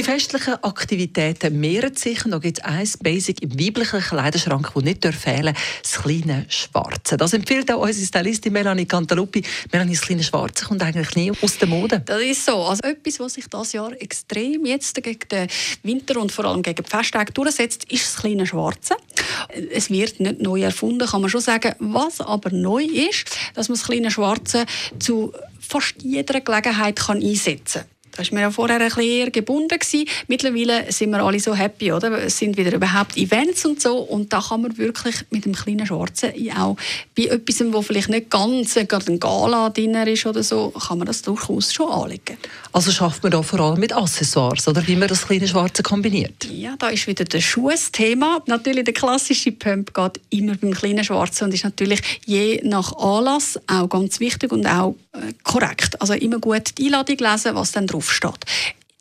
Die festlichen Aktivitäten mehren sich. Und da gibt es ein Basic im weiblichen Kleiderschrank, das nicht fehlen darf, das kleine Schwarze. Das empfiehlt auch unsere Stylistin Melanie Cantaluppi. Melanie, das kleine Schwarze kommt eigentlich nie aus der Mode. Das ist so. Also etwas, was sich das Jahr extrem jetzt gegen den Winter und vor allem gegen die Festtage durchsetzt, ist das kleine Schwarze. Es wird nicht neu erfunden, kann man schon sagen. Was aber neu ist, dass man das kleine Schwarze zu fast jeder Gelegenheit kann einsetzen kann. Da war mir ja vorher ein bisschen eher gebunden. Gewesen. Mittlerweile sind wir alle so happy, oder? Es sind wieder überhaupt Events und so. Und da kann man wirklich mit dem kleinen Schwarzen auch bei etwas, wo vielleicht nicht ganz gerade ein Gala drin ist oder so, kann man das durchaus schon anlegen. Also schafft man da vor allem mit Accessoires, oder wie man das kleine Schwarze kombiniert? Ja, da ist wieder das Schuhthema. Natürlich der klassische Pump geht immer beim kleinen Schwarzen und ist natürlich je nach Anlass auch ganz wichtig und auch korrekt. Also immer gut die Einladung lesen, was dann draufsteht.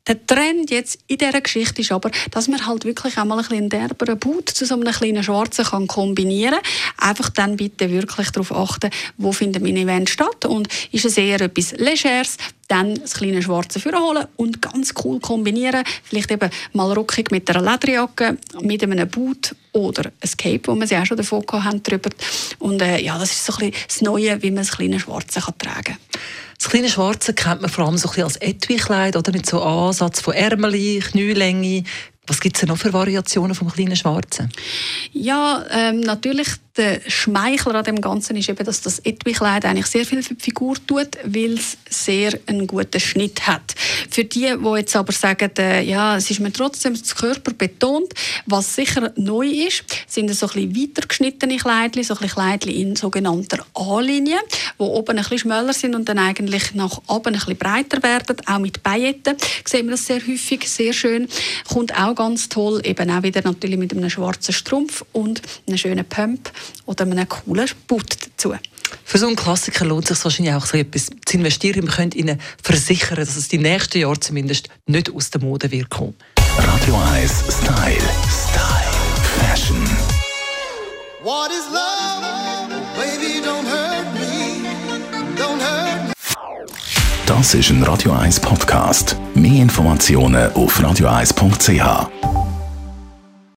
Der Trend jetzt in dieser Geschichte ist aber, dass man halt wirklich einmal ein bisschen derberen Boot zu so einem kleinen Schwarzen kann kombinieren kann. Einfach dann bitte wirklich darauf achten, wo findet mein Event statt und ist es eher etwas Legeres, dann das kleine Schwarze holen und ganz cool kombinieren. Vielleicht eben mal rockig mit einer Lederjacke, mit einem Boot oder ein Cape, wo wir sie auch schon davon haben drüber. Und äh, ja, das ist so ein bisschen das Neue, wie man das kleine Schwarze kann tragen kann. Das kleine Schwarze kennt man vor allem so ein bisschen als Etui-Kleid oder mit so Ansatz von Ärmeli, Knielänge. Was gibt es noch für Variationen vom kleinen Schwarzen? Ja, ähm, natürlich der Schmeichler an dem Ganzen ist eben, dass das Etui-Kleid eigentlich sehr viel für die Figur tut, weil es sehr einen guten Schnitt hat. Für die, die jetzt aber sagen, äh, ja, es ist mir trotzdem das Körper betont, was sicher neu ist, sind so ein bisschen weiter geschnittene Kleidchen, so ein bisschen Kleidchen in sogenannter A-Linie, die oben ein bisschen schmäler sind und dann eigentlich nach oben ein bisschen breiter werden, auch mit Pailletten sehen wir das sehr häufig, sehr schön. Kommt auch ganz toll, eben auch wieder natürlich mit einem schwarzen Strumpf und einem schönen Pump oder einem coolen Boot dazu. Für so einen Klassiker lohnt es sich wahrscheinlich auch so etwas zu investieren. Wir können Ihnen versichern, dass es die nächsten Jahre zumindest nicht aus der Mode wird kommen. Radio 1 Style. Style. Fashion. What is love? Baby, don't hurt me. Don't hurt me. Das ist ein Radio 1 Podcast. Mehr Informationen auf radio1.ch.